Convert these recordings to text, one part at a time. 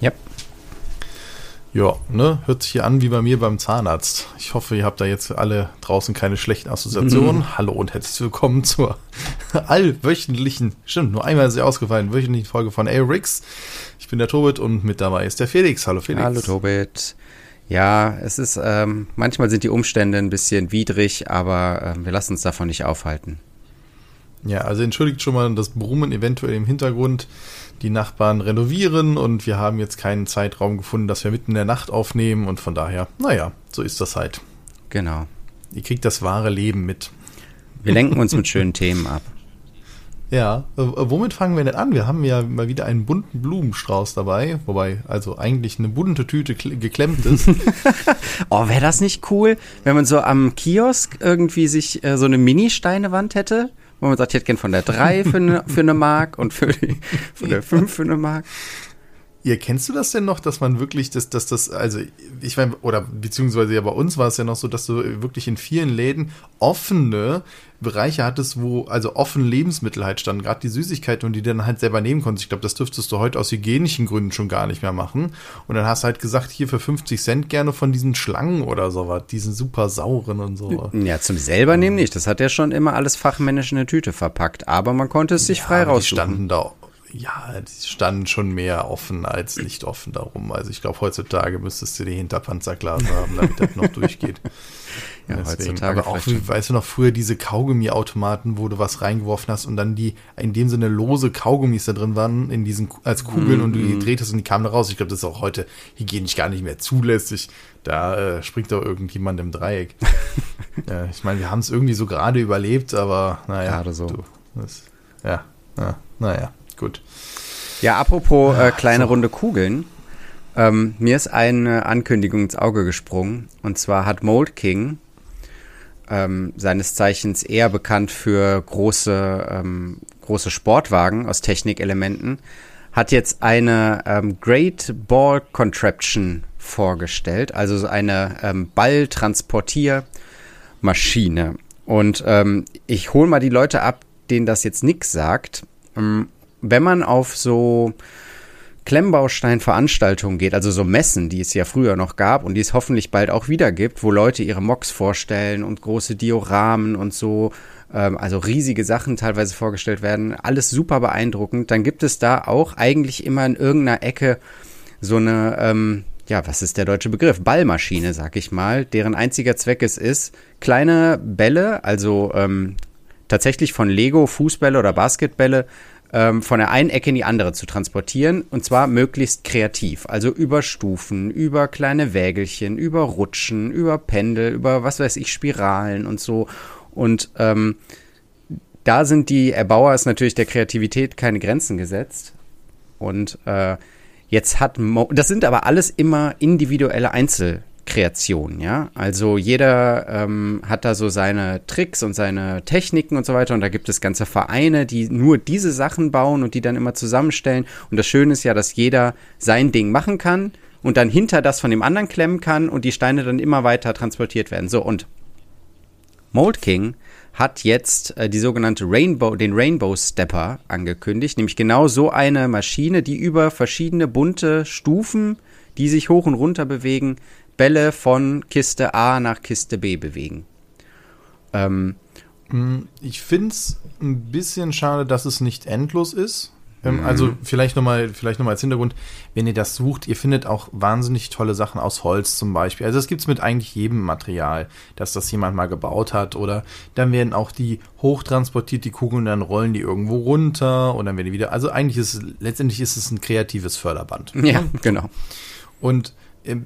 Ja. Ja, ne, hört sich hier an wie bei mir beim Zahnarzt. Ich hoffe, ihr habt da jetzt alle draußen keine schlechten Assoziationen. Mhm. Hallo und herzlich willkommen zur allwöchentlichen, stimmt, nur einmal ist sie ausgefallen, wöchentlichen Folge von A-Rix. Ich bin der Tobit und mit dabei ist der Felix. Hallo Felix. Hallo Tobit. Ja, es ist, ähm, manchmal sind die Umstände ein bisschen widrig, aber äh, wir lassen uns davon nicht aufhalten. Ja, also entschuldigt schon mal das Brummen eventuell im Hintergrund die Nachbarn renovieren und wir haben jetzt keinen Zeitraum gefunden, dass wir mitten in der Nacht aufnehmen und von daher, naja, so ist das halt. Genau. Ihr kriegt das wahre Leben mit. Wir lenken uns mit schönen Themen ab. Ja, äh, womit fangen wir denn an? Wir haben ja mal wieder einen bunten Blumenstrauß dabei, wobei also eigentlich eine bunte Tüte geklemmt ist. oh, wäre das nicht cool, wenn man so am Kiosk irgendwie sich äh, so eine Mini-Steinewand hätte? Wo man sagt, ich hätte gern von der 3 für eine, für eine Mark und für die, von der 5 für eine Mark. Ja, kennst du das denn noch, dass man wirklich, dass, dass das, also ich meine, oder beziehungsweise ja bei uns war es ja noch so, dass du wirklich in vielen Läden offene Bereiche hattest, wo also offen Lebensmittel halt standen, gerade die Süßigkeiten und die dann halt selber nehmen konntest. Ich glaube, das dürftest du heute aus hygienischen Gründen schon gar nicht mehr machen. Und dann hast du halt gesagt, hier für 50 Cent gerne von diesen Schlangen oder sowas, diesen super sauren und so. Ja, zum selber nehmen nicht. Das hat ja schon immer alles fachmännisch in eine Tüte verpackt, aber man konnte es sich ja, frei raussuchen. Die standen da ja, die standen schon mehr offen als nicht offen darum. Also ich glaube, heutzutage müsstest du die Hinterpanzerglas haben, damit das noch durchgeht. Ja, Deswegen. heutzutage. Aber auch, weißt du noch, früher diese Kaugummiautomaten, wo du was reingeworfen hast und dann die in dem Sinne lose Kaugummis da drin waren, in diesen, als Kugeln mm, und du die drehtest und die kamen da raus. Ich glaube, das ist auch heute hygienisch gar nicht mehr zulässig. Da äh, springt doch irgendjemand im Dreieck. ja, ich meine, wir haben es irgendwie so gerade überlebt, aber naja. Gerade so. Du, das, ja, ja, naja gut. Ja, apropos äh, kleine so. runde Kugeln. Ähm, mir ist eine Ankündigung ins Auge gesprungen. Und zwar hat Mold King, ähm, seines Zeichens eher bekannt für große, ähm, große Sportwagen aus Technikelementen, hat jetzt eine ähm, Great Ball Contraption vorgestellt, also eine ähm, Balltransportiermaschine. Und ähm, ich hole mal die Leute ab, denen das jetzt nichts sagt. Wenn man auf so Klemmbausteinveranstaltungen geht, also so Messen, die es ja früher noch gab und die es hoffentlich bald auch wieder gibt, wo Leute ihre Mocks vorstellen und große Dioramen und so, ähm, also riesige Sachen teilweise vorgestellt werden, alles super beeindruckend, dann gibt es da auch eigentlich immer in irgendeiner Ecke so eine, ähm, ja, was ist der deutsche Begriff? Ballmaschine, sag ich mal, deren einziger Zweck es ist, kleine Bälle, also ähm, tatsächlich von Lego Fußbälle oder Basketbälle ähm, von der einen Ecke in die andere zu transportieren und zwar möglichst kreativ. Also über Stufen, über kleine Wägelchen, über Rutschen, über Pendel, über was weiß ich, Spiralen und so. Und ähm, da sind die Erbauer ist natürlich der Kreativität keine Grenzen gesetzt. Und äh, jetzt hat Mo das sind aber alles immer individuelle Einzel Kreation, ja. Also jeder ähm, hat da so seine Tricks und seine Techniken und so weiter. Und da gibt es ganze Vereine, die nur diese Sachen bauen und die dann immer zusammenstellen. Und das Schöne ist ja, dass jeder sein Ding machen kann und dann hinter das von dem anderen klemmen kann und die Steine dann immer weiter transportiert werden. So, und Mold King hat jetzt äh, die sogenannte Rainbow, den Rainbow Stepper angekündigt, nämlich genau so eine Maschine, die über verschiedene bunte Stufen, die sich hoch und runter bewegen, Bälle von Kiste A nach Kiste B bewegen. Ähm, mm, ich finde es ein bisschen schade, dass es nicht endlos ist. Ähm, mhm. Also vielleicht nochmal vielleicht noch als Hintergrund, wenn ihr das sucht, ihr findet auch wahnsinnig tolle Sachen aus Holz zum Beispiel. Also das gibt es mit eigentlich jedem Material, dass das jemand mal gebaut hat. Oder dann werden auch die hochtransportiert, die Kugeln, dann rollen die irgendwo runter und dann werden die wieder. Also eigentlich ist es, letztendlich ist es ein kreatives Förderband. Ja, genau. Und ähm,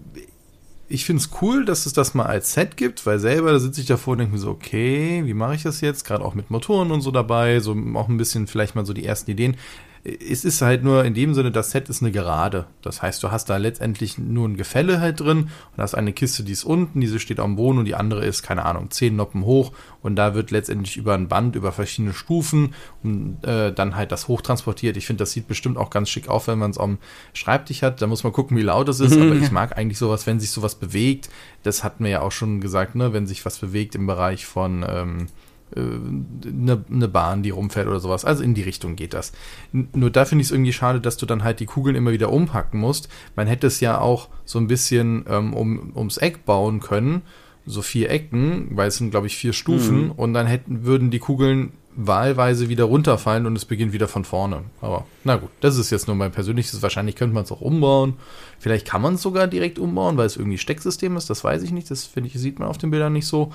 ich finde es cool, dass es das mal als Set gibt, weil selber da sitze ich davor und denke mir so, okay, wie mache ich das jetzt? Gerade auch mit Motoren und so dabei, so auch ein bisschen vielleicht mal so die ersten Ideen es ist halt nur in dem Sinne, das Set ist eine Gerade. Das heißt, du hast da letztendlich nur ein Gefälle halt drin und hast eine Kiste, die ist unten, diese steht am Boden und die andere ist, keine Ahnung, zehn Noppen hoch und da wird letztendlich über ein Band, über verschiedene Stufen und äh, dann halt das hochtransportiert. Ich finde, das sieht bestimmt auch ganz schick auf, wenn man es am Schreibtisch hat. Da muss man gucken, wie laut es ist, aber ich mag eigentlich sowas, wenn sich sowas bewegt. Das hatten wir ja auch schon gesagt, ne, wenn sich was bewegt im Bereich von ähm, eine, eine Bahn, die rumfährt oder sowas. Also in die Richtung geht das. Nur da finde ich es irgendwie schade, dass du dann halt die Kugeln immer wieder umpacken musst. Man hätte es ja auch so ein bisschen ähm, um, ums Eck bauen können, so vier Ecken, weil es sind, glaube ich, vier Stufen mhm. und dann hätten, würden die Kugeln wahlweise wieder runterfallen und es beginnt wieder von vorne. Aber na gut, das ist jetzt nur mein persönliches. Wahrscheinlich könnte man es auch umbauen. Vielleicht kann man es sogar direkt umbauen, weil es irgendwie Stecksystem ist. Das weiß ich nicht. Das finde ich sieht man auf den Bildern nicht so.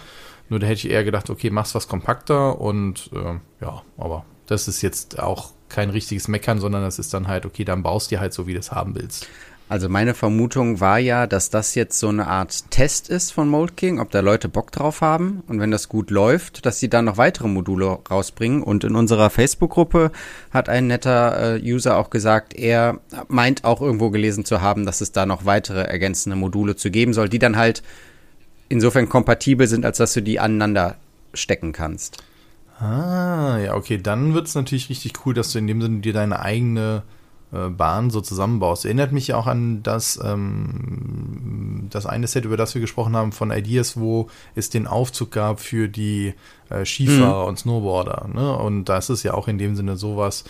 Nur da hätte ich eher gedacht, okay, mach's was kompakter und äh, ja, aber das ist jetzt auch kein richtiges Meckern, sondern das ist dann halt, okay, dann baust du halt so, wie du es haben willst. Also meine Vermutung war ja, dass das jetzt so eine Art Test ist von Mold King, ob da Leute Bock drauf haben und wenn das gut läuft, dass sie dann noch weitere Module rausbringen. Und in unserer Facebook-Gruppe hat ein netter äh, User auch gesagt, er meint auch irgendwo gelesen zu haben, dass es da noch weitere ergänzende Module zu geben soll, die dann halt insofern kompatibel sind, als dass du die aneinander stecken kannst. Ah, ja, okay, dann wird es natürlich richtig cool, dass du in dem Sinne dir deine eigene Bahn so zusammenbaust. Erinnert mich auch an das, ähm, das eine Set, über das wir gesprochen haben, von Ideas, wo es den Aufzug gab für die äh, Skifahrer mhm. und Snowboarder. Ne? Und das ist ja auch in dem Sinne sowas.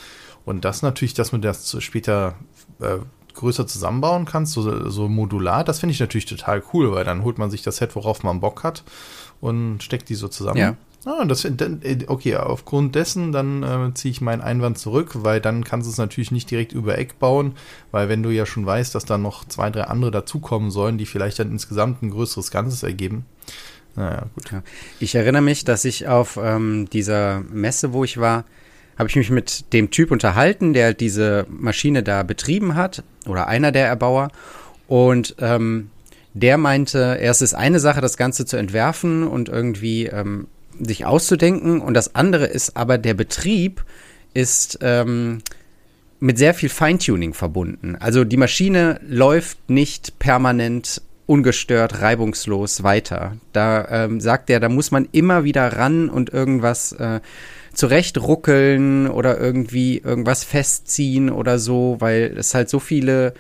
Und das natürlich, dass man das später äh, größer zusammenbauen kannst, so, so modular, das finde ich natürlich total cool, weil dann holt man sich das Set, worauf man Bock hat und steckt die so zusammen. Ja. Ah, das, äh, okay, aufgrund dessen, dann äh, ziehe ich meinen Einwand zurück, weil dann kannst du es natürlich nicht direkt über Eck bauen, weil wenn du ja schon weißt, dass da noch zwei, drei andere dazukommen sollen, die vielleicht dann insgesamt ein größeres Ganzes ergeben. Naja, gut. Ja. Ich erinnere mich, dass ich auf ähm, dieser Messe, wo ich war, habe ich mich mit dem Typ unterhalten, der diese Maschine da betrieben hat, oder einer der Erbauer. Und ähm, der meinte, erst ist eine Sache, das Ganze zu entwerfen und irgendwie ähm, sich auszudenken. Und das andere ist aber der Betrieb ist ähm, mit sehr viel Feintuning verbunden. Also die Maschine läuft nicht permanent ungestört, reibungslos weiter. Da ähm, sagt er, da muss man immer wieder ran und irgendwas äh, zurechtruckeln oder irgendwie irgendwas festziehen oder so, weil es halt so viele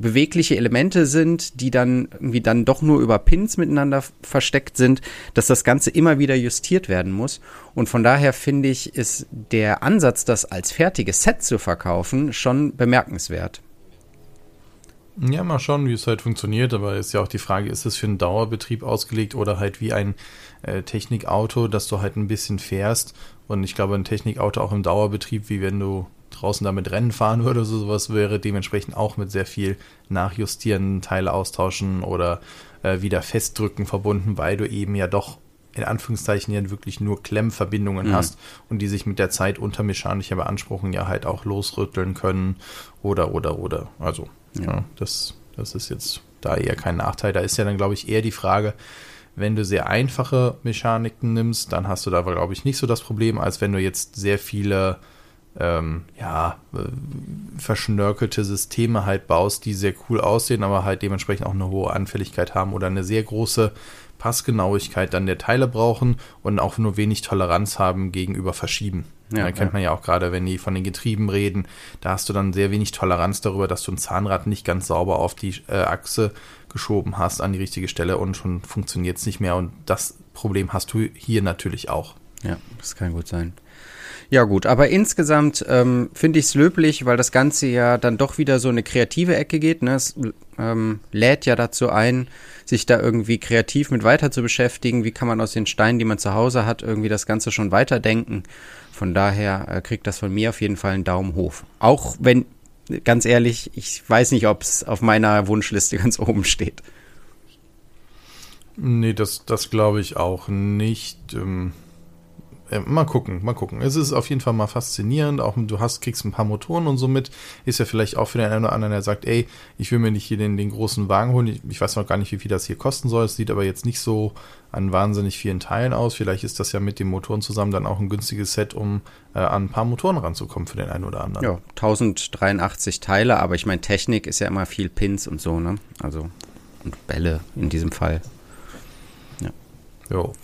bewegliche Elemente sind, die dann irgendwie dann doch nur über Pins miteinander versteckt sind, dass das Ganze immer wieder justiert werden muss. Und von daher finde ich, ist der Ansatz, das als fertiges Set zu verkaufen, schon bemerkenswert. Ja, mal schauen, wie es halt funktioniert, aber ist ja auch die Frage, ist es für einen Dauerbetrieb ausgelegt oder halt wie ein äh, Technikauto, dass du halt ein bisschen fährst. Und ich glaube, ein Technikauto auch im Dauerbetrieb, wie wenn du draußen damit Rennen fahren würde, so sowas wäre dementsprechend auch mit sehr viel Nachjustieren, Teile austauschen oder äh, wieder festdrücken verbunden, weil du eben ja doch in Anführungszeichen ja wirklich nur Klemmverbindungen mhm. hast und die sich mit der Zeit unter mechanischer Beanspruchung ja halt auch losrütteln können oder oder oder. Also ja. ja das, das ist jetzt da eher kein Nachteil. Da ist ja dann, glaube ich, eher die Frage, wenn du sehr einfache Mechaniken nimmst, dann hast du da, glaube ich, nicht so das Problem, als wenn du jetzt sehr viele ähm, ja, äh, verschnörkelte Systeme halt baust, die sehr cool aussehen, aber halt dementsprechend auch eine hohe Anfälligkeit haben oder eine sehr große Passgenauigkeit dann der Teile brauchen und auch nur wenig Toleranz haben gegenüber Verschieben. Ja, da kennt man ja auch gerade, wenn die von den Getrieben reden, da hast du dann sehr wenig Toleranz darüber, dass du ein Zahnrad nicht ganz sauber auf die äh, Achse geschoben hast an die richtige Stelle und schon funktioniert es nicht mehr. Und das Problem hast du hier natürlich auch. Ja, das kann gut sein. Ja gut, aber insgesamt ähm, finde ich es löblich, weil das Ganze ja dann doch wieder so eine kreative Ecke geht. Ne? Es ähm, lädt ja dazu ein, sich da irgendwie kreativ mit weiter zu beschäftigen. Wie kann man aus den Steinen, die man zu Hause hat, irgendwie das Ganze schon weiterdenken? Von daher äh, kriegt das von mir auf jeden Fall einen Daumen hoch. Auch wenn, ganz ehrlich, ich weiß nicht, ob es auf meiner Wunschliste ganz oben steht. Nee, das, das glaube ich auch nicht. Ähm äh, mal gucken, mal gucken. Es ist auf jeden Fall mal faszinierend. Auch du hast, kriegst ein paar Motoren und so mit. Ist ja vielleicht auch für den einen oder anderen, der sagt, ey, ich will mir nicht hier den, den großen Wagen holen. Ich, ich weiß noch gar nicht, wie viel das hier kosten soll. Es sieht aber jetzt nicht so an wahnsinnig vielen Teilen aus. Vielleicht ist das ja mit den Motoren zusammen dann auch ein günstiges Set, um äh, an ein paar Motoren ranzukommen für den einen oder anderen. Ja, 1083 Teile, aber ich meine, Technik ist ja immer viel Pins und so, ne? Also, und Bälle in diesem Fall. Ja. Jo.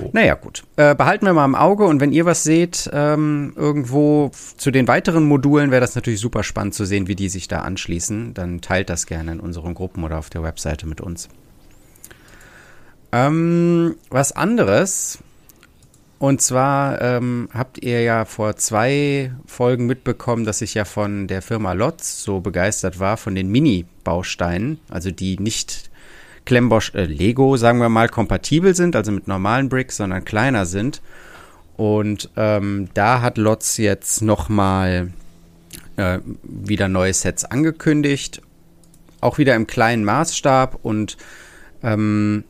So. Naja, gut. Äh, behalten wir mal im Auge und wenn ihr was seht, ähm, irgendwo zu den weiteren Modulen, wäre das natürlich super spannend zu sehen, wie die sich da anschließen. Dann teilt das gerne in unseren Gruppen oder auf der Webseite mit uns. Ähm, was anderes Und zwar ähm, habt ihr ja vor zwei Folgen mitbekommen, dass ich ja von der Firma Lotz so begeistert war, von den Mini-Bausteinen, also die nicht Klembosch, äh, Lego, sagen wir mal, kompatibel sind, also mit normalen Bricks, sondern kleiner sind. Und ähm, da hat Lotz jetzt nochmal äh, wieder neue Sets angekündigt. Auch wieder im kleinen Maßstab und ähm,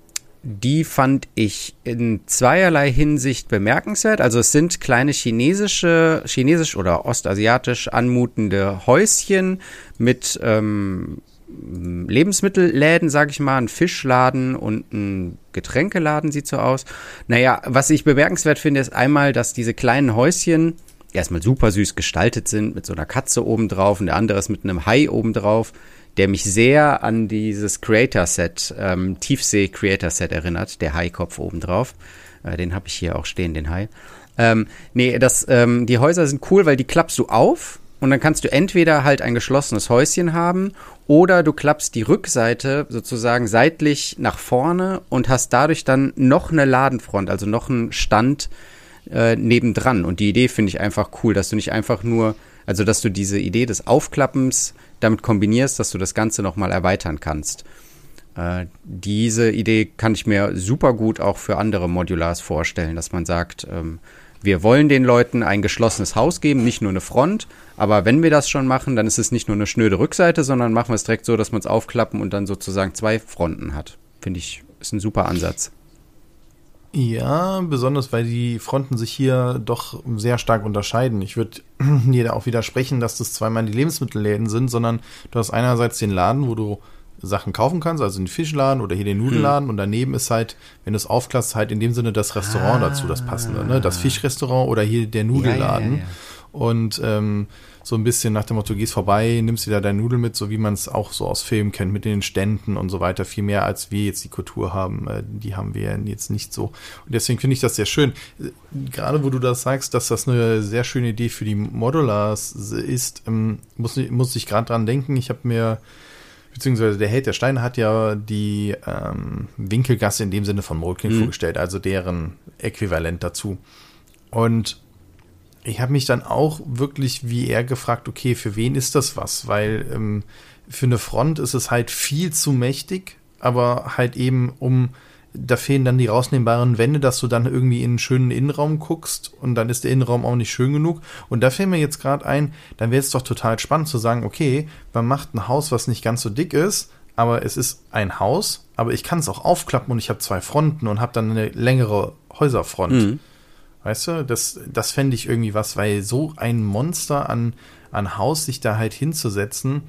die fand ich in zweierlei Hinsicht bemerkenswert. Also es sind kleine chinesische, chinesisch oder ostasiatisch anmutende Häuschen mit ähm, Lebensmittelläden, sag ich mal, ein Fischladen und ein Getränkeladen sieht so aus. Naja, was ich bemerkenswert finde, ist einmal, dass diese kleinen Häuschen erstmal super süß gestaltet sind, mit so einer Katze obendrauf und der andere ist mit einem Hai obendrauf der mich sehr an dieses Creator-Set, ähm, Tiefsee-Creator-Set erinnert, der Hai-Kopf obendrauf. Äh, den habe ich hier auch stehen, den Hai. Ähm, nee, das, ähm, die Häuser sind cool, weil die klappst du auf und dann kannst du entweder halt ein geschlossenes Häuschen haben oder du klappst die Rückseite sozusagen seitlich nach vorne und hast dadurch dann noch eine Ladenfront, also noch einen Stand äh, nebendran. Und die Idee finde ich einfach cool, dass du nicht einfach nur, also dass du diese Idee des Aufklappens damit kombinierst, dass du das Ganze nochmal erweitern kannst. Äh, diese Idee kann ich mir super gut auch für andere Modulars vorstellen, dass man sagt, ähm, wir wollen den Leuten ein geschlossenes Haus geben, nicht nur eine Front, aber wenn wir das schon machen, dann ist es nicht nur eine schnöde Rückseite, sondern machen wir es direkt so, dass man es aufklappen und dann sozusagen zwei Fronten hat. Finde ich, ist ein super Ansatz. Ja, besonders weil die Fronten sich hier doch sehr stark unterscheiden. Ich würde dir auch widersprechen, dass das zweimal die Lebensmittelläden sind, sondern du hast einerseits den Laden, wo du Sachen kaufen kannst, also den Fischladen oder hier den Nudelladen hm. und daneben ist halt, wenn du es aufklappst, halt in dem Sinne das Restaurant ah. dazu, das passende, ne? Das Fischrestaurant oder hier der Nudelladen. Ja, ja, ja, und ähm, so ein bisschen nach dem Motto, gehst vorbei, nimmst dir da deine Nudeln mit, so wie man es auch so aus Filmen kennt, mit den Ständen und so weiter, viel mehr als wir jetzt die Kultur haben, äh, die haben wir jetzt nicht so. Und deswegen finde ich das sehr schön. Gerade wo du das sagst, dass das eine sehr schöne Idee für die Modulars ist, ähm, muss, muss ich gerade dran denken. Ich habe mir beziehungsweise der Held der Steine hat ja die ähm, Winkelgasse in dem Sinne von Molkin mhm. vorgestellt, also deren Äquivalent dazu. Und ich habe mich dann auch wirklich wie er gefragt, okay, für wen ist das was? Weil ähm, für eine Front ist es halt viel zu mächtig, aber halt eben um, da fehlen dann die rausnehmbaren Wände, dass du dann irgendwie in einen schönen Innenraum guckst und dann ist der Innenraum auch nicht schön genug. Und da fällt mir jetzt gerade ein, dann wäre es doch total spannend zu sagen, okay, man macht ein Haus, was nicht ganz so dick ist, aber es ist ein Haus, aber ich kann es auch aufklappen und ich habe zwei Fronten und habe dann eine längere Häuserfront. Mhm. Weißt du, das, das fände ich irgendwie was, weil so ein Monster an, an Haus sich da halt hinzusetzen,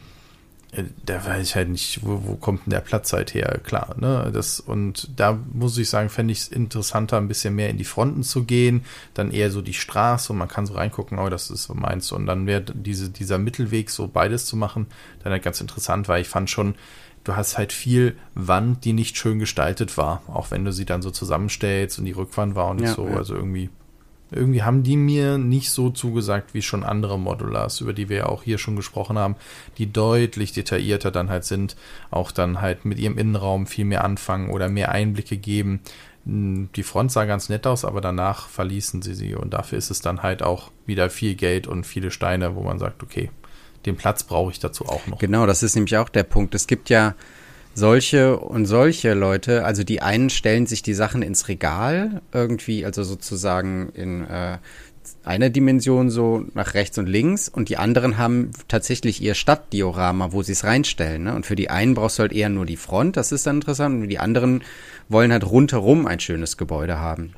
da weiß ich halt nicht, wo, wo kommt denn der Platz halt her, klar, ne, das, und da muss ich sagen, fände ich es interessanter, ein bisschen mehr in die Fronten zu gehen, dann eher so die Straße und man kann so reingucken, oh, das ist so meins, und dann wäre diese, dieser Mittelweg, so beides zu machen, dann halt ganz interessant, weil ich fand schon, du hast halt viel Wand, die nicht schön gestaltet war, auch wenn du sie dann so zusammenstellst und die Rückwand war und nicht ja, so, ja. also irgendwie irgendwie haben die mir nicht so zugesagt wie schon andere Modulars, über die wir ja auch hier schon gesprochen haben, die deutlich detaillierter dann halt sind, auch dann halt mit ihrem Innenraum viel mehr anfangen oder mehr Einblicke geben. Hm, die Front sah ganz nett aus, aber danach verließen sie sie und dafür ist es dann halt auch wieder viel Geld und viele Steine, wo man sagt, okay, den Platz brauche ich dazu auch noch. Genau, das ist nämlich auch der Punkt. Es gibt ja solche und solche Leute, also die einen stellen sich die Sachen ins Regal irgendwie, also sozusagen in äh, einer Dimension so nach rechts und links und die anderen haben tatsächlich ihr Stadtdiorama, wo sie es reinstellen. Ne? Und für die einen brauchst du halt eher nur die Front, das ist dann interessant, und die anderen wollen halt rundherum ein schönes Gebäude haben.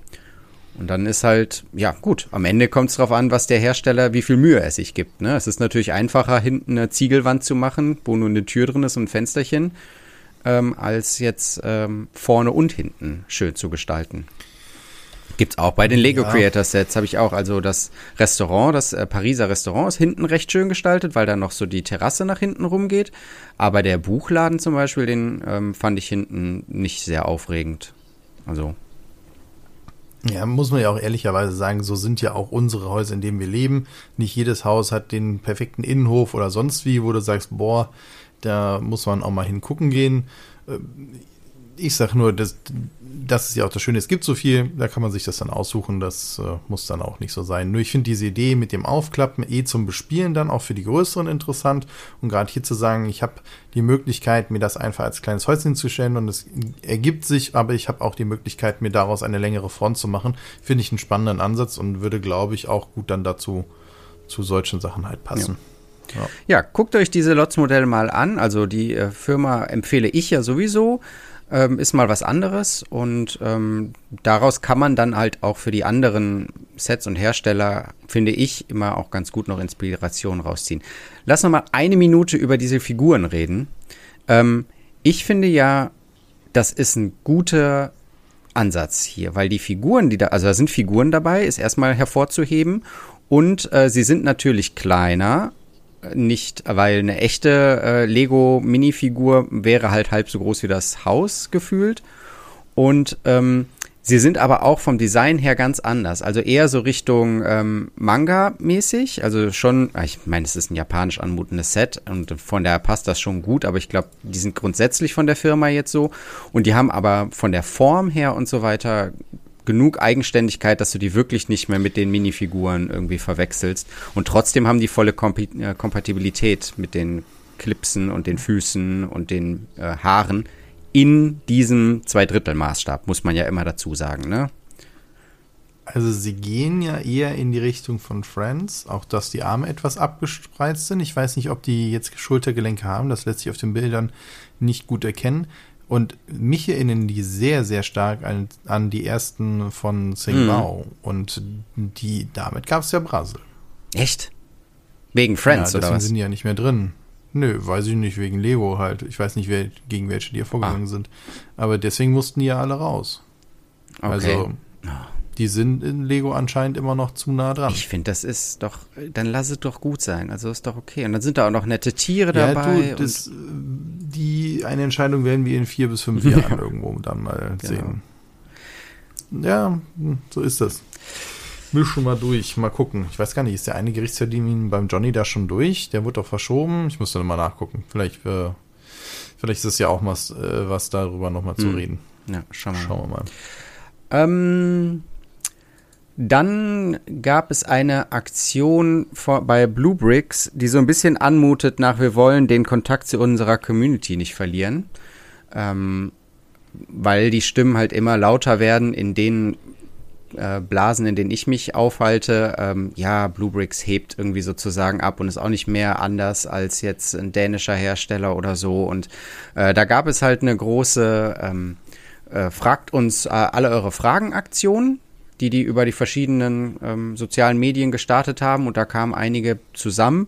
Und dann ist halt, ja gut, am Ende kommt es darauf an, was der Hersteller, wie viel Mühe er sich gibt. Ne? Es ist natürlich einfacher, hinten eine Ziegelwand zu machen, wo nur eine Tür drin ist und ein Fensterchen ähm, als jetzt ähm, vorne und hinten schön zu gestalten. Gibt's auch bei den Lego ja. Creator Sets, habe ich auch. Also das Restaurant, das äh, Pariser Restaurant ist hinten recht schön gestaltet, weil da noch so die Terrasse nach hinten rumgeht. Aber der Buchladen zum Beispiel, den ähm, fand ich hinten nicht sehr aufregend. Also. Ja, muss man ja auch ehrlicherweise sagen, so sind ja auch unsere Häuser, in denen wir leben. Nicht jedes Haus hat den perfekten Innenhof oder sonst wie, wo du sagst, boah, da muss man auch mal hingucken gehen. Äh, ich sag nur, das, das ist ja auch das Schöne. Es gibt so viel, da kann man sich das dann aussuchen. Das äh, muss dann auch nicht so sein. Nur ich finde diese Idee mit dem Aufklappen eh zum Bespielen dann auch für die Größeren interessant. Und gerade hier zu sagen, ich habe die Möglichkeit, mir das einfach als kleines Häuschen zu stellen und es ergibt sich, aber ich habe auch die Möglichkeit, mir daraus eine längere Front zu machen, finde ich einen spannenden Ansatz und würde, glaube ich, auch gut dann dazu zu solchen Sachen halt passen. Ja. Ja. guckt euch diese Lots-Modelle mal an. Also die äh, Firma empfehle ich ja sowieso ähm, ist mal was anderes und ähm, daraus kann man dann halt auch für die anderen Sets und Hersteller, finde ich, immer auch ganz gut noch Inspiration rausziehen. Lass noch mal eine Minute über diese Figuren reden. Ähm, ich finde ja, das ist ein guter Ansatz hier, weil die Figuren, die da, also da sind Figuren dabei, ist erstmal hervorzuheben und äh, sie sind natürlich kleiner, nicht, weil eine echte äh, Lego-Minifigur wäre halt halb so groß wie das Haus gefühlt. Und ähm, sie sind aber auch vom Design her ganz anders. Also eher so Richtung ähm, Manga-mäßig. Also schon, ah, ich meine, es ist ein japanisch anmutendes Set und von daher passt das schon gut, aber ich glaube, die sind grundsätzlich von der Firma jetzt so. Und die haben aber von der Form her und so weiter genug Eigenständigkeit, dass du die wirklich nicht mehr mit den Minifiguren irgendwie verwechselst. Und trotzdem haben die volle äh, Kompatibilität mit den Clipsen und den Füßen und den äh, Haaren in diesem Zweidrittel-Maßstab, muss man ja immer dazu sagen, ne? Also sie gehen ja eher in die Richtung von Friends, auch dass die Arme etwas abgespreizt sind. Ich weiß nicht, ob die jetzt Schultergelenke haben, das lässt sich auf den Bildern nicht gut erkennen. Und mich erinnern die sehr, sehr stark an, an die ersten von Sing Bao. Mhm. Und die, damit gab es ja Brasel. Echt? Wegen Friends ja, oder was? sind die ja nicht mehr drin. Nö, weiß ich nicht, wegen Lego halt. Ich weiß nicht, wer, gegen welche die ja vorgegangen ah. sind. Aber deswegen mussten die ja alle raus. Okay. Also, ah die sind in Lego anscheinend immer noch zu nah dran. Ich finde, das ist doch, dann lass es doch gut sein. Also ist doch okay. Und dann sind da auch noch nette Tiere ja, dabei. Du, das, die eine Entscheidung werden wir in vier bis fünf Jahren irgendwo dann mal genau. sehen. Ja, so ist das. Mischen mal durch, mal gucken. Ich weiß gar nicht, ist der eine Gerichtstermin beim Johnny da schon durch? Der wurde doch verschoben. Ich muss dann mal nachgucken. Vielleicht, äh, vielleicht ist es ja auch was, äh, was darüber nochmal zu hm. reden. Ja, schauen wir mal. Schauen wir mal. Ähm, dann gab es eine Aktion bei Blue Bricks, die so ein bisschen anmutet nach, wir wollen den Kontakt zu unserer Community nicht verlieren. Ähm, weil die Stimmen halt immer lauter werden in den äh, Blasen, in denen ich mich aufhalte. Ähm, ja, Blue Bricks hebt irgendwie sozusagen ab und ist auch nicht mehr anders als jetzt ein dänischer Hersteller oder so. Und äh, da gab es halt eine große ähm, äh, Fragt uns äh, alle eure Fragen-Aktion die die über die verschiedenen ähm, sozialen Medien gestartet haben und da kamen einige zusammen.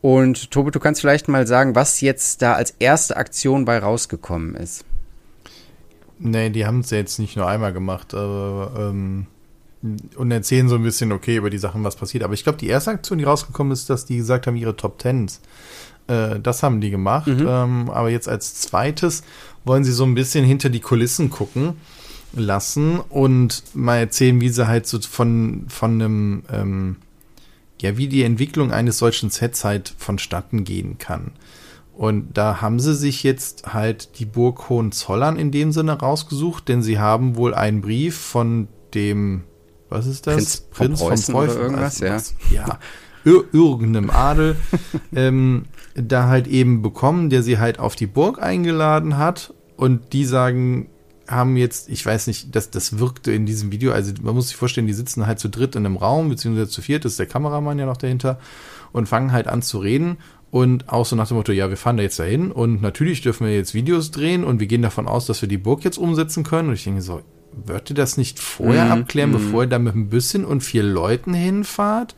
Und Tobi, du kannst vielleicht mal sagen, was jetzt da als erste Aktion bei rausgekommen ist. Nee, die haben es ja jetzt nicht nur einmal gemacht, aber ähm, und erzählen so ein bisschen, okay, über die Sachen, was passiert. Aber ich glaube, die erste Aktion, die rausgekommen ist, dass die gesagt haben, ihre Top Tens. Äh, das haben die gemacht. Mhm. Ähm, aber jetzt als zweites wollen sie so ein bisschen hinter die Kulissen gucken lassen und mal erzählen, wie sie halt so von, von einem, ähm, ja, wie die Entwicklung eines solchen Sets halt vonstatten gehen kann. Und da haben sie sich jetzt halt die Burg Hohenzollern in dem Sinne rausgesucht, denn sie haben wohl einen Brief von dem, was ist das? Prinz, Prinz von Preußen oder irgendwas, also, ja. Ja, ir irgendeinem Adel, ähm, da halt eben bekommen, der sie halt auf die Burg eingeladen hat und die sagen, haben jetzt, ich weiß nicht, das, das wirkte in diesem Video, also man muss sich vorstellen, die sitzen halt zu dritt in einem Raum, beziehungsweise zu viert, ist der Kameramann ja noch dahinter und fangen halt an zu reden und auch so nach dem Motto, ja, wir fahren da jetzt dahin und natürlich dürfen wir jetzt Videos drehen und wir gehen davon aus, dass wir die Burg jetzt umsetzen können und ich denke so, würdet ihr das nicht vorher mm, abklären, mm. bevor ihr da mit ein bisschen und vier Leuten hinfahrt?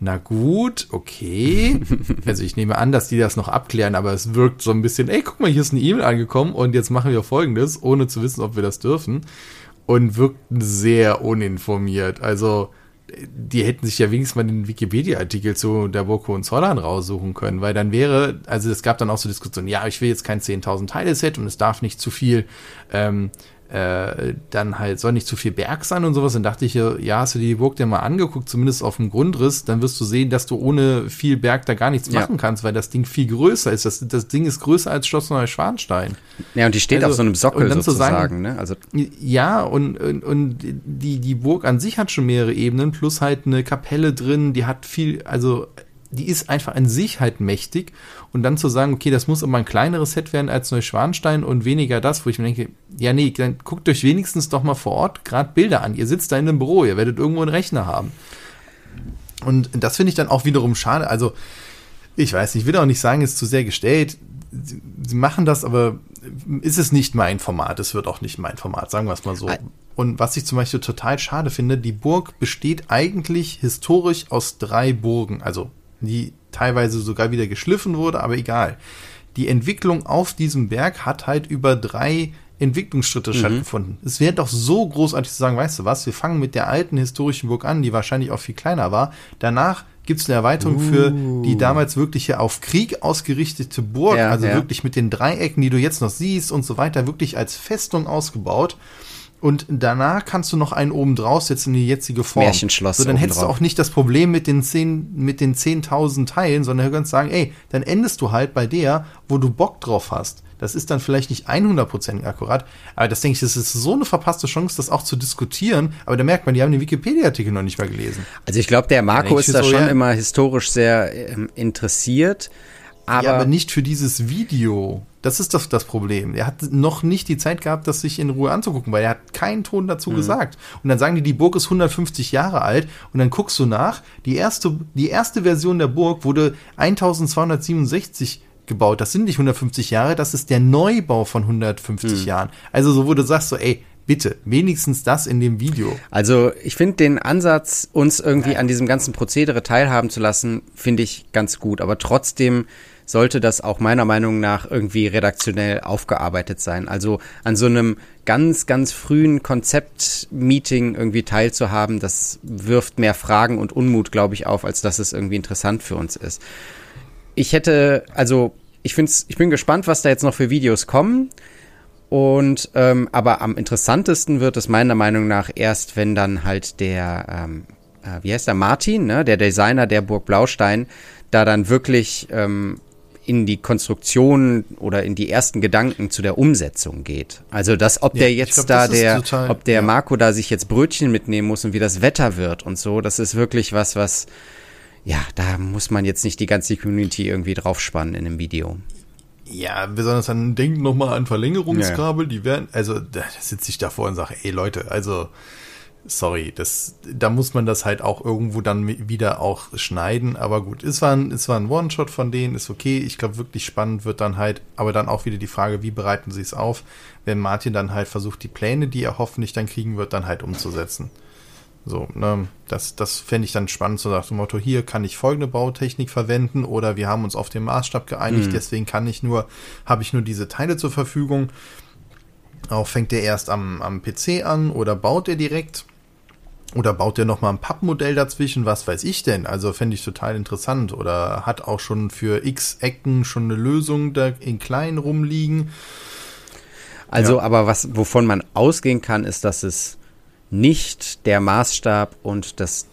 Na gut, okay. also ich nehme an, dass die das noch abklären, aber es wirkt so ein bisschen, ey, guck mal, hier ist eine E-Mail angekommen und jetzt machen wir folgendes, ohne zu wissen, ob wir das dürfen. Und wirkt sehr uninformiert. Also, die hätten sich ja wenigstens mal den Wikipedia-Artikel zu der Burg Hohenzollern raussuchen können, weil dann wäre, also es gab dann auch so Diskussionen, ja, ich will jetzt kein 10.000 Teile-Set und es darf nicht zu viel ähm, äh, dann halt soll nicht zu viel Berg sein und sowas. Dann dachte ich, ja, hast du die Burg dir mal angeguckt, zumindest auf dem Grundriss, dann wirst du sehen, dass du ohne viel Berg da gar nichts ja. machen kannst, weil das Ding viel größer ist. Das, das Ding ist größer als Schloss Neuschwanstein. Ja, und die steht also, auf so einem Sockel sozusagen, sagen, ne? Also ja, und, und, und die, die Burg an sich hat schon mehrere Ebenen, plus halt eine Kapelle drin, die hat viel, also die ist einfach an sich halt mächtig. Und dann zu sagen, okay, das muss aber ein kleineres Set werden als Neuschwanstein und weniger das, wo ich mir denke, ja, nee, dann guckt euch wenigstens doch mal vor Ort gerade Bilder an. Ihr sitzt da in einem Büro, ihr werdet irgendwo einen Rechner haben. Und das finde ich dann auch wiederum schade. Also, ich weiß nicht, ich will auch nicht sagen, es ist zu sehr gestellt. Sie, sie machen das, aber ist es nicht mein Format. Es wird auch nicht mein Format, sagen wir es mal so. Und was ich zum Beispiel total schade finde, die Burg besteht eigentlich historisch aus drei Burgen. Also die teilweise sogar wieder geschliffen wurde, aber egal. Die Entwicklung auf diesem Berg hat halt über drei Entwicklungsschritte mhm. stattgefunden. Es wäre doch so großartig zu sagen, weißt du was, wir fangen mit der alten historischen Burg an, die wahrscheinlich auch viel kleiner war. Danach gibt es eine Erweiterung uh. für die uh. damals wirkliche auf Krieg ausgerichtete Burg, ja, also ja. wirklich mit den Dreiecken, die du jetzt noch siehst und so weiter, wirklich als Festung ausgebaut. Und danach kannst du noch einen oben draufsetzen in die jetzige Form. Märchenschloss. So, dann hättest drauf. du auch nicht das Problem mit den zehn, mit den 10.000 Teilen, sondern du kannst sagen, ey, dann endest du halt bei der, wo du Bock drauf hast. Das ist dann vielleicht nicht 100% akkurat, aber das denke ich, das ist so eine verpasste Chance, das auch zu diskutieren. Aber da merkt man, die haben den Wikipedia-Artikel noch nicht mal gelesen. Also ich glaube, der Marco ist da so, schon ja, immer historisch sehr ähm, interessiert. Aber, ja, aber nicht für dieses Video. Das ist das, das Problem. Er hat noch nicht die Zeit gehabt, das sich in Ruhe anzugucken, weil er hat keinen Ton dazu mhm. gesagt. Und dann sagen die, die Burg ist 150 Jahre alt und dann guckst du nach, die erste, die erste Version der Burg wurde 1267 gebaut. Das sind nicht 150 Jahre, das ist der Neubau von 150 mhm. Jahren. Also so, wo du sagst so, ey, bitte, wenigstens das in dem Video. Also ich finde den Ansatz, uns irgendwie an diesem ganzen Prozedere teilhaben zu lassen, finde ich ganz gut. Aber trotzdem sollte das auch meiner Meinung nach irgendwie redaktionell aufgearbeitet sein. Also an so einem ganz, ganz frühen Konzeptmeeting irgendwie teilzuhaben, das wirft mehr Fragen und Unmut, glaube ich, auf, als dass es irgendwie interessant für uns ist. Ich hätte, also ich find's, ich bin gespannt, was da jetzt noch für Videos kommen. Und ähm, aber am interessantesten wird es meiner Meinung nach erst, wenn dann halt der, ähm, äh, wie heißt der Martin, ne, der Designer der Burg Blaustein, da dann wirklich ähm, in die Konstruktion oder in die ersten Gedanken zu der Umsetzung geht. Also das, ob ja, der jetzt glaub, da der, total, ob der ja. Marco da sich jetzt Brötchen mitnehmen muss und wie das Wetter wird und so, das ist wirklich was, was, ja, da muss man jetzt nicht die ganze Community irgendwie draufspannen in einem Video. Ja, besonders dann denkt nochmal an Verlängerungskabel, ja. die werden, also da sitze ich davor und sage, ey Leute, also sorry, das, da muss man das halt auch irgendwo dann wieder auch schneiden. Aber gut, es war ein, es war ein One-Shot von denen, ist okay. Ich glaube, wirklich spannend wird dann halt, aber dann auch wieder die Frage, wie bereiten sie es auf, wenn Martin dann halt versucht, die Pläne, die er hoffentlich dann kriegen wird, dann halt umzusetzen. So, ne, das, das fände ich dann spannend, so nach dem Motto, hier kann ich folgende Bautechnik verwenden oder wir haben uns auf den Maßstab geeinigt, mhm. deswegen kann ich nur, habe ich nur diese Teile zur Verfügung. Auch fängt er erst am, am PC an oder baut er direkt? Oder baut der nochmal ein Pappmodell dazwischen? Was weiß ich denn? Also fände ich total interessant. Oder hat auch schon für x Ecken schon eine Lösung da in klein rumliegen. Also, ja. aber was, wovon man ausgehen kann, ist, dass es nicht der Maßstab und das,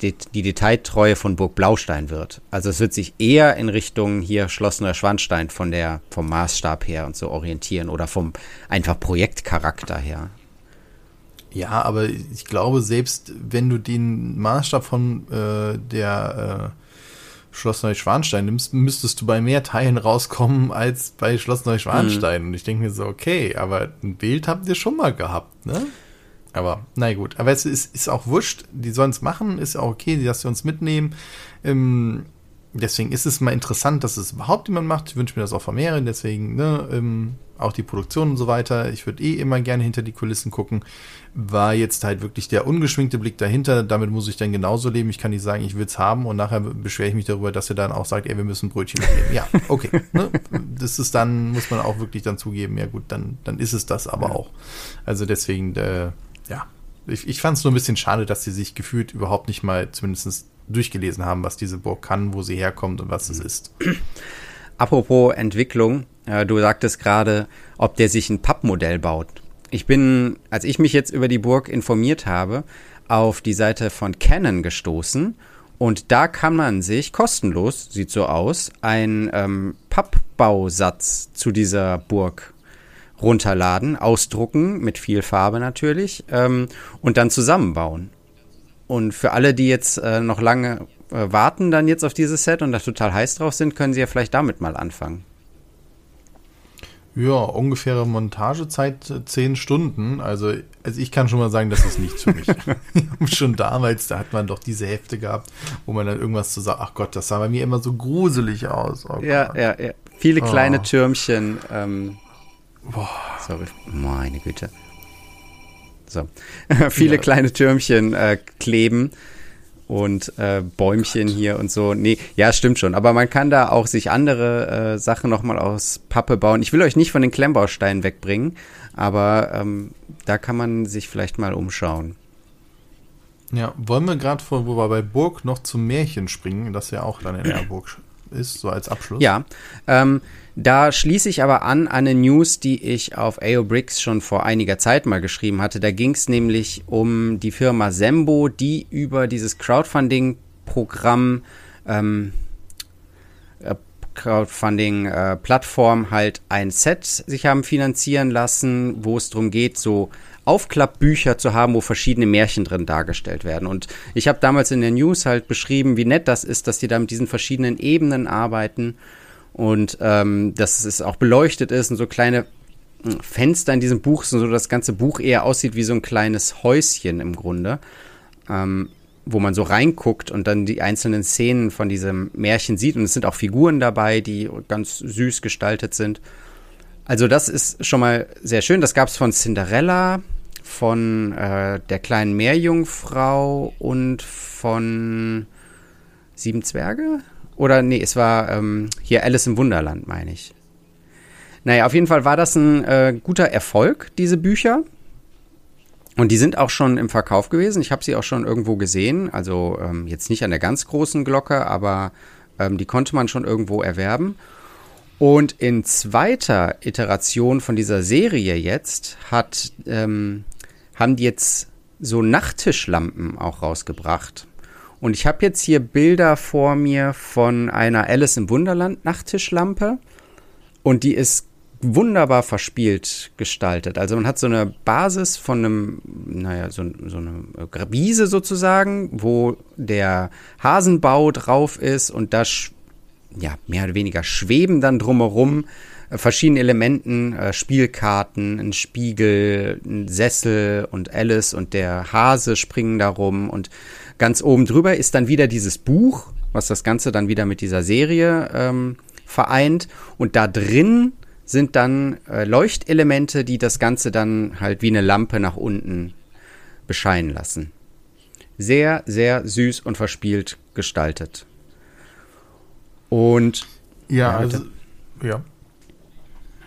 die, die Detailtreue von Burg Blaustein wird. Also es wird sich eher in Richtung hier Schloss Neuschwanstein von der, vom Maßstab her und so orientieren oder vom einfach Projektcharakter her. Ja, aber ich glaube, selbst wenn du den Maßstab von äh, der äh, Schloss Neuschwanstein nimmst, müsstest du bei mehr Teilen rauskommen als bei Schloss Neuschwanstein. Mhm. Und ich denke mir so, okay, aber ein Bild habt ihr schon mal gehabt, ne? Aber, na gut. Aber es ist, ist auch wurscht. Die sollen es machen, ist auch okay, dass sie uns mitnehmen. Ähm, deswegen ist es mal interessant, dass es überhaupt jemand macht. Ich wünsche mir das auch von mehreren, deswegen, ne, ähm, auch die Produktion und so weiter. Ich würde eh immer gerne hinter die Kulissen gucken. War jetzt halt wirklich der ungeschminkte Blick dahinter. Damit muss ich dann genauso leben. Ich kann nicht sagen, ich will es haben und nachher beschwere ich mich darüber, dass er dann auch sagt, ey, wir müssen Brötchen mitnehmen. Ja, okay. ne? Das ist dann, muss man auch wirklich dann zugeben, ja gut, dann, dann ist es das aber ja. auch. Also deswegen, äh, ja. Ich, ich fand es nur ein bisschen schade, dass sie sich gefühlt überhaupt nicht mal zumindest durchgelesen haben, was diese Burg kann, wo sie herkommt und was es ist. Apropos Entwicklung, äh, du sagtest gerade, ob der sich ein Pappmodell baut. ich bin, als ich mich jetzt über die Burg informiert habe, auf die Seite von Canon gestoßen und da kann man sich kostenlos, sieht so aus, einen ähm, Pappbausatz zu dieser Burg runterladen, ausdrucken, mit viel Farbe natürlich, ähm, und dann zusammenbauen. Und für alle, die jetzt äh, noch lange äh, warten dann jetzt auf dieses Set und da total heiß drauf sind, können sie ja vielleicht damit mal anfangen. Ja, ungefähre Montagezeit äh, zehn Stunden. Also, also ich kann schon mal sagen, das ist nichts für mich. schon damals, da hat man doch diese Hefte gehabt, wo man dann irgendwas zu sagen, ach Gott, das sah bei mir immer so gruselig aus. Oh ja, ja, ja. Viele kleine oh. Türmchen. Ähm, Boah. Sorry, meine Güte. So. Viele ja. kleine Türmchen äh, kleben und äh, Bäumchen oh hier und so. Nee, ja, stimmt schon. Aber man kann da auch sich andere äh, Sachen nochmal aus Pappe bauen. Ich will euch nicht von den Klemmbausteinen wegbringen, aber ähm, da kann man sich vielleicht mal umschauen. Ja, wollen wir gerade, wo wir bei Burg noch zum Märchen springen, das ja auch dann in der Burg ist, so als Abschluss? Ja, ähm, da schließe ich aber an eine News, die ich auf AO Bricks schon vor einiger Zeit mal geschrieben hatte. Da ging es nämlich um die Firma Sembo, die über dieses Crowdfunding-Programm, ähm, äh, Crowdfunding-Plattform äh, halt ein Set sich haben finanzieren lassen, wo es darum geht, so Aufklappbücher zu haben, wo verschiedene Märchen drin dargestellt werden. Und ich habe damals in der News halt beschrieben, wie nett das ist, dass die da mit diesen verschiedenen Ebenen arbeiten und ähm, dass es auch beleuchtet ist und so kleine hm, Fenster in diesem Buch, so dass das ganze Buch eher aussieht wie so ein kleines Häuschen im Grunde, ähm, wo man so reinguckt und dann die einzelnen Szenen von diesem Märchen sieht. Und es sind auch Figuren dabei, die ganz süß gestaltet sind. Also das ist schon mal sehr schön. Das gab es von Cinderella, von äh, der kleinen Meerjungfrau und von Sieben Zwerge? Oder nee, es war ähm, hier Alice im Wunderland, meine ich. Naja, auf jeden Fall war das ein äh, guter Erfolg, diese Bücher. Und die sind auch schon im Verkauf gewesen. Ich habe sie auch schon irgendwo gesehen. Also ähm, jetzt nicht an der ganz großen Glocke, aber ähm, die konnte man schon irgendwo erwerben. Und in zweiter Iteration von dieser Serie jetzt hat, ähm, haben die jetzt so Nachttischlampen auch rausgebracht. Und ich habe jetzt hier Bilder vor mir von einer Alice im Wunderland Nachttischlampe. Und die ist wunderbar verspielt gestaltet. Also man hat so eine Basis von einem, naja, so, so eine Wiese sozusagen, wo der Hasenbau drauf ist und da, ja, mehr oder weniger schweben dann drumherum äh, verschiedene Elementen, äh, Spielkarten, ein Spiegel, ein Sessel und Alice und der Hase springen darum und Ganz oben drüber ist dann wieder dieses Buch, was das Ganze dann wieder mit dieser Serie ähm, vereint. Und da drin sind dann äh, Leuchtelemente, die das Ganze dann halt wie eine Lampe nach unten bescheinen lassen. Sehr, sehr süß und verspielt gestaltet. Und ja, also, ja.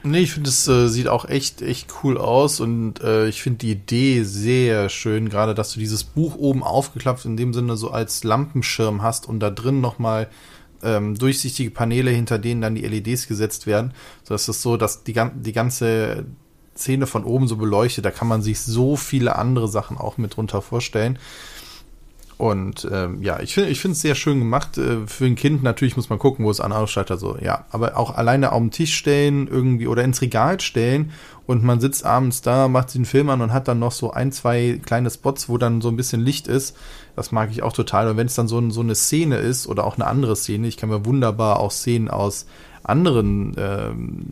Nee, ich finde, es äh, sieht auch echt, echt cool aus und äh, ich finde die Idee sehr schön, gerade dass du dieses Buch oben aufgeklappt in dem Sinne so als Lampenschirm hast und da drin nochmal ähm, durchsichtige Paneele, hinter denen dann die LEDs gesetzt werden. So dass es so, dass die, die ganze Szene von oben so beleuchtet, da kann man sich so viele andere Sachen auch mit drunter vorstellen. Und ähm, ja, ich finde ich finde es sehr schön gemacht. Äh, für ein Kind natürlich muss man gucken, wo es an ausstattet. So, ja, aber auch alleine auf den Tisch stellen irgendwie oder ins Regal stellen und man sitzt abends da, macht sich einen Film an und hat dann noch so ein, zwei kleine Spots, wo dann so ein bisschen Licht ist. Das mag ich auch total. Und wenn es dann so, so eine Szene ist oder auch eine andere Szene, ich kann mir wunderbar auch Szenen aus anderen ähm,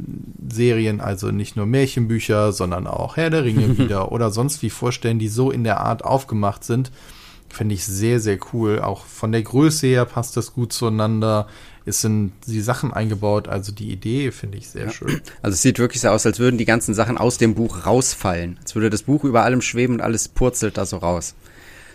Serien, also nicht nur Märchenbücher, sondern auch Herr der Ringe wieder oder sonst wie vorstellen, die so in der Art aufgemacht sind Finde ich sehr, sehr cool. Auch von der Größe her passt das gut zueinander. Es sind die Sachen eingebaut, also die Idee finde ich sehr ja. schön. Also es sieht wirklich so aus, als würden die ganzen Sachen aus dem Buch rausfallen. Als würde das Buch über allem schweben und alles purzelt da so raus.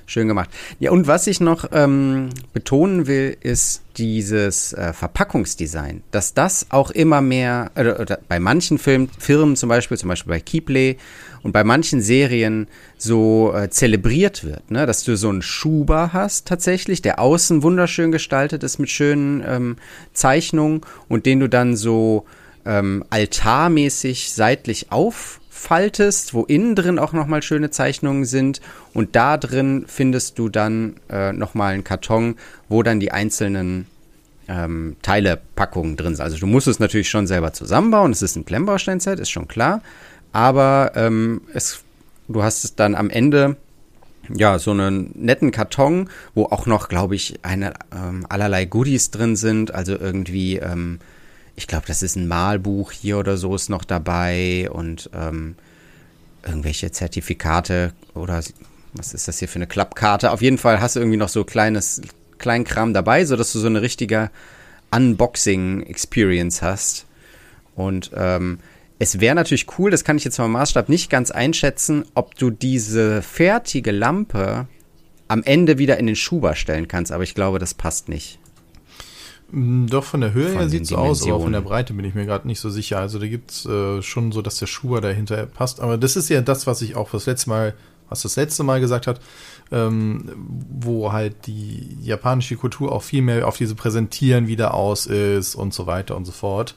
Schön gemacht. Ja, und was ich noch ähm, betonen will, ist dieses äh, Verpackungsdesign. Dass das auch immer mehr, äh, oder bei manchen Film, Firmen zum Beispiel, zum Beispiel bei Keeplay und bei manchen Serien so äh, zelebriert wird. Ne? Dass du so einen Schuber hast tatsächlich, der außen wunderschön gestaltet ist mit schönen ähm, Zeichnungen und den du dann so ähm, altarmäßig seitlich auf faltest, wo innen drin auch nochmal schöne Zeichnungen sind. Und da drin findest du dann äh, nochmal einen Karton, wo dann die einzelnen ähm, Teilepackungen drin sind. Also du musst es natürlich schon selber zusammenbauen. Es ist ein Klemmbaustein-Set, ist schon klar. Aber ähm, es, du hast es dann am Ende ja, so einen netten Karton, wo auch noch, glaube ich, eine ähm, allerlei Goodies drin sind. Also irgendwie, ähm, ich glaube, das ist ein Malbuch hier oder so ist noch dabei und ähm, irgendwelche Zertifikate oder was ist das hier für eine Klappkarte? Auf jeden Fall hast du irgendwie noch so kleines Kleinkram dabei, sodass du so eine richtige Unboxing-Experience hast. Und ähm, es wäre natürlich cool, das kann ich jetzt vom Maßstab nicht ganz einschätzen, ob du diese fertige Lampe am Ende wieder in den Schuber stellen kannst, aber ich glaube, das passt nicht. Mm, doch, von der Höhe von her sieht es so aus, aber von der Breite bin ich mir gerade nicht so sicher. Also da gibt es äh, schon so, dass der Schuber dahinter passt. Aber das ist ja das, was ich auch das letzte Mal, was das letzte Mal gesagt hat, ähm, wo halt die japanische Kultur auch viel mehr auf diese Präsentieren wieder aus ist und so weiter und so fort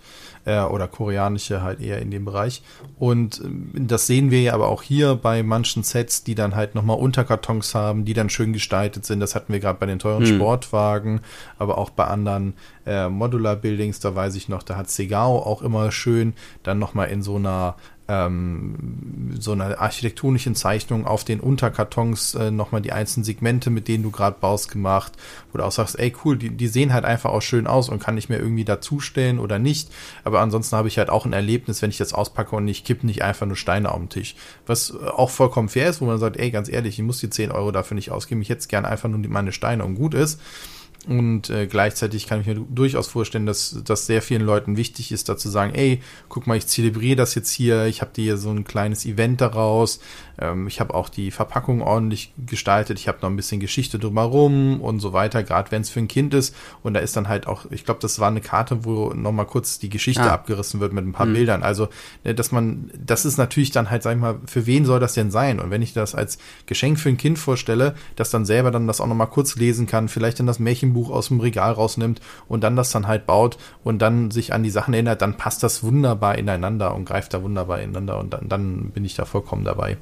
äh, oder koreanische halt eher in dem Bereich. Und äh, das sehen wir ja aber auch hier bei manchen Sets, die dann halt nochmal Unterkartons haben, die dann schön gestaltet sind. Das hatten wir gerade bei den teuren hm. Sportwagen, aber auch bei anderen äh, Modular Buildings, da weiß ich noch, da hat Segao auch immer schön dann nochmal in so einer ähm, so einer architektonischen Zeichnung auf den Unterkartons äh, nochmal die einzelnen Segmente, mit denen du gerade baust, gemacht, wo du auch sagst, ey cool, die, die sehen halt einfach auch schön aus und kann ich mir irgendwie dazustellen oder nicht. Aber ansonsten habe ich halt auch ein Erlebnis, wenn ich das auspacke und ich kippe nicht einfach nur Steine auf den Tisch. Was auch vollkommen fair ist, wo man sagt, ey, ganz ehrlich, ich muss die 10 Euro dafür nicht ausgeben, ich hätte es gerne einfach nur meine Steine und gut ist. Und äh, gleichzeitig kann ich mir durchaus vorstellen, dass das sehr vielen Leuten wichtig ist, dazu sagen, ey, guck mal, ich zelebriere das jetzt hier, ich habe dir hier so ein kleines Event daraus, ähm, ich habe auch die Verpackung ordentlich gestaltet, ich habe noch ein bisschen Geschichte drumherum und so weiter, gerade wenn es für ein Kind ist. Und da ist dann halt auch, ich glaube, das war eine Karte, wo nochmal kurz die Geschichte ah. abgerissen wird mit ein paar mhm. Bildern. Also, ne, dass man, das ist natürlich dann halt, sag ich mal, für wen soll das denn sein? Und wenn ich das als Geschenk für ein Kind vorstelle, dass dann selber dann das auch nochmal kurz lesen kann, vielleicht dann das Märchenbuch aus dem Regal rausnimmt und dann das dann halt baut und dann sich an die Sachen erinnert, dann passt das wunderbar ineinander und greift da wunderbar ineinander und dann, dann bin ich da vollkommen dabei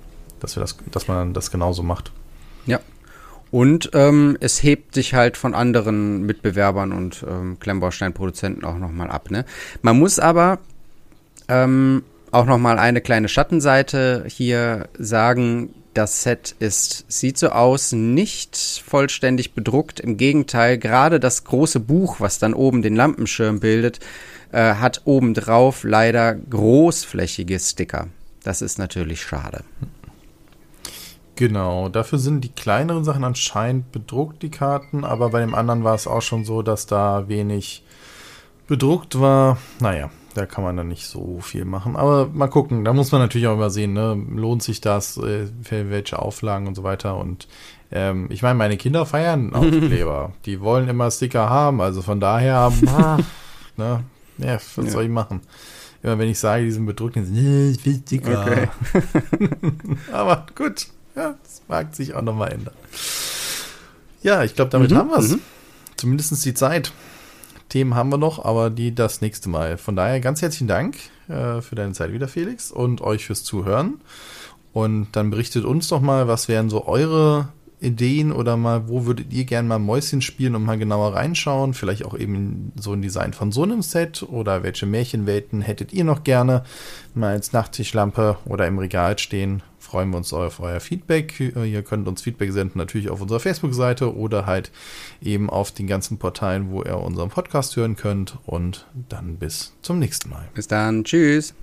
dass wir das, dass man das genauso macht. Ja. Und ähm, es hebt sich halt von anderen Mitbewerbern und ähm, Klemmbausteinproduzenten auch nochmal ab. Ne? Man muss aber ähm, auch nochmal eine kleine Schattenseite hier sagen. Das Set ist, sieht so aus, nicht vollständig bedruckt. Im Gegenteil, gerade das große Buch, was dann oben den Lampenschirm bildet, äh, hat obendrauf leider großflächige Sticker. Das ist natürlich schade. Genau, dafür sind die kleineren Sachen anscheinend bedruckt, die Karten, aber bei dem anderen war es auch schon so, dass da wenig bedruckt war. Naja, da kann man dann nicht so viel machen. Aber mal gucken, da muss man natürlich auch immer sehen, ne? lohnt sich das, äh, für welche Auflagen und so weiter. Und ähm, ich meine, meine Kinder feiern Aufkleber. die wollen immer Sticker haben, also von daher, ne? ja, was ja. soll ich machen? Immer wenn ich sage, die sind bedruckt, dann sind, äh, ich will Sticker. Okay. Aber gut. Ja, das mag sich auch nochmal ändern. Ja, ich glaube, damit mhm, haben wir es. Mhm. Zumindest die Zeit. Themen haben wir noch, aber die das nächste Mal. Von daher ganz herzlichen Dank äh, für deine Zeit wieder, Felix, und euch fürs Zuhören. Und dann berichtet uns doch mal, was wären so eure Ideen oder mal, wo würdet ihr gerne mal Mäuschen spielen und mal genauer reinschauen? Vielleicht auch eben so ein Design von so einem Set oder welche Märchenwelten hättet ihr noch gerne mal als Nachttischlampe oder im Regal stehen? Freuen wir uns auf euer Feedback. Ihr könnt uns Feedback senden natürlich auf unserer Facebook-Seite oder halt eben auf den ganzen Portalen, wo ihr unseren Podcast hören könnt. Und dann bis zum nächsten Mal. Bis dann. Tschüss.